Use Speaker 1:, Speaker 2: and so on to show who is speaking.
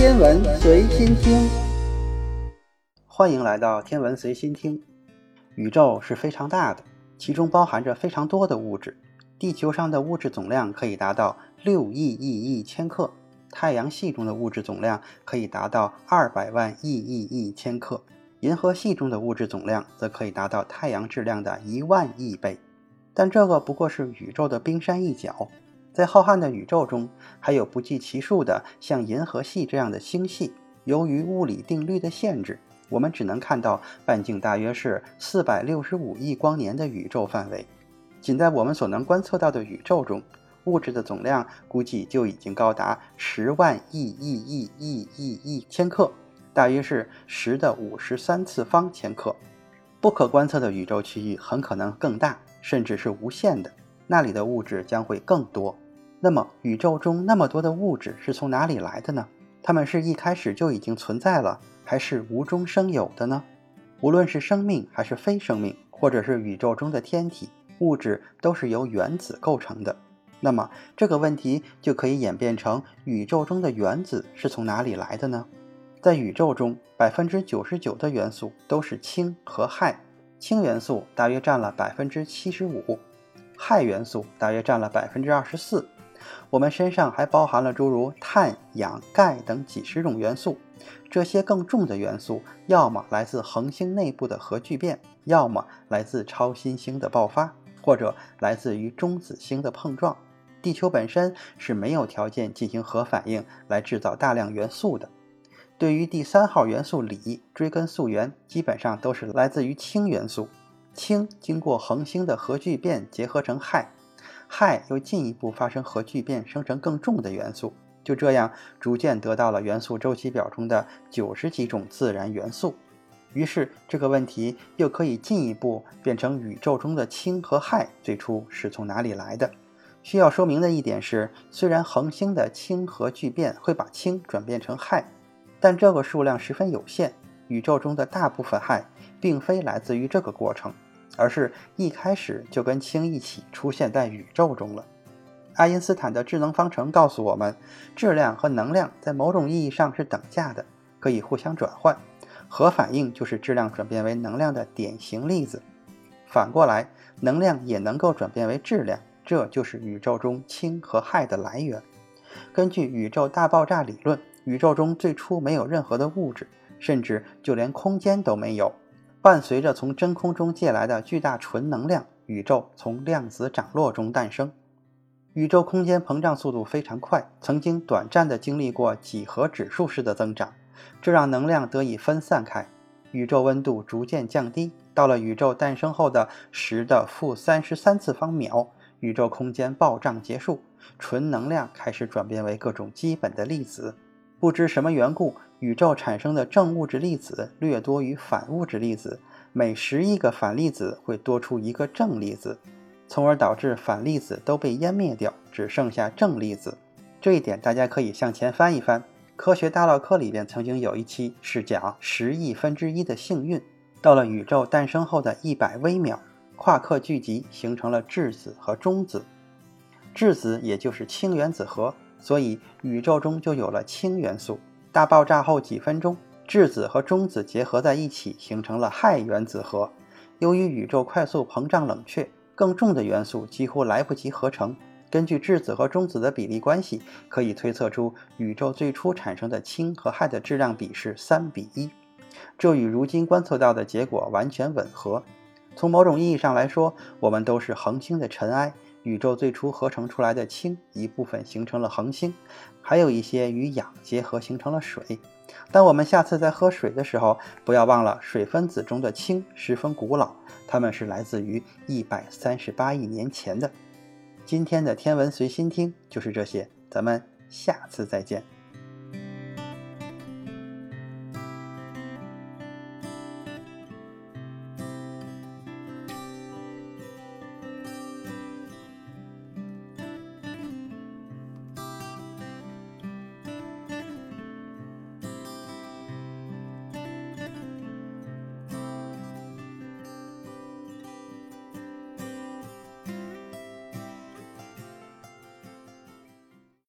Speaker 1: 天文随心听，
Speaker 2: 欢迎来到天文随心听。宇宙是非常大的，其中包含着非常多的物质。地球上的物质总量可以达到六亿亿亿千克，太阳系中的物质总量可以达到二百万亿亿亿千克，银河系中的物质总量则可以达到太阳质量的一万亿倍。但这个不过是宇宙的冰山一角。在浩瀚的宇宙中，还有不计其数的像银河系这样的星系。由于物理定律的限制，我们只能看到半径大约是四百六十五亿光年的宇宙范围。仅在我们所能观测到的宇宙中，物质的总量估计就已经高达十万亿亿亿亿亿亿千克，大约是十的五十三次方千克。不可观测的宇宙区域很可能更大，甚至是无限的。那里的物质将会更多。那么，宇宙中那么多的物质是从哪里来的呢？它们是一开始就已经存在了，还是无中生有的呢？无论是生命还是非生命，或者是宇宙中的天体，物质都是由原子构成的。那么，这个问题就可以演变成：宇宙中的原子是从哪里来的呢？在宇宙中，百分之九十九的元素都是氢和氦，氢元素大约占了百分之七十五。氦元素大约占了百分之二十四，我们身上还包含了诸如碳、氧、钙等几十种元素。这些更重的元素，要么来自恒星内部的核聚变，要么来自超新星的爆发，或者来自于中子星的碰撞。地球本身是没有条件进行核反应来制造大量元素的。对于第三号元素锂，追根溯源，基本上都是来自于氢元素。氢经过恒星的核聚变结合成氦，氦又进一步发生核聚变生成更重的元素，就这样逐渐得到了元素周期表中的九十几种自然元素。于是这个问题又可以进一步变成宇宙中的氢和氦最初是从哪里来的？需要说明的一点是，虽然恒星的氢核聚变会把氢转变成氦，但这个数量十分有限。宇宙中的大部分氦并非来自于这个过程，而是一开始就跟氢一起出现在宇宙中了。爱因斯坦的智能方程告诉我们，质量和能量在某种意义上是等价的，可以互相转换。核反应就是质量转变为能量的典型例子。反过来，能量也能够转变为质量，这就是宇宙中氢和氦的来源。根据宇宙大爆炸理论，宇宙中最初没有任何的物质。甚至就连空间都没有。伴随着从真空中借来的巨大纯能量，宇宙从量子涨落中诞生。宇宙空间膨胀速度非常快，曾经短暂地经历过几何指数式的增长，这让能量得以分散开。宇宙温度逐渐降低，到了宇宙诞生后的十的负三十三次方秒，宇宙空间暴胀结束，纯能量开始转变为各种基本的粒子。不知什么缘故。宇宙产生的正物质粒子略多于反物质粒子，每十亿个反粒子会多出一个正粒子，从而导致反粒子都被湮灭掉，只剩下正粒子。这一点大家可以向前翻一翻，《科学大唠课》里边曾经有一期是讲十亿分之一的幸运。到了宇宙诞生后的一百微秒，夸克聚集形成了质子和中子，质子也就是氢原子核，所以宇宙中就有了氢元素。大爆炸后几分钟，质子和中子结合在一起，形成了氦原子核。由于宇宙快速膨胀冷却，更重的元素几乎来不及合成。根据质子和中子的比例关系，可以推测出宇宙最初产生的氢和氦的质量比是三比一，这与如今观测到的结果完全吻合。从某种意义上来说，我们都是恒星的尘埃。宇宙最初合成出来的氢一部分形成了恒星，还有一些与氧结合形成了水。但我们下次在喝水的时候，不要忘了水分子中的氢十分古老，它们是来自于一百三十八亿年前的。今天的天文随心听就是这些，咱们下次再见。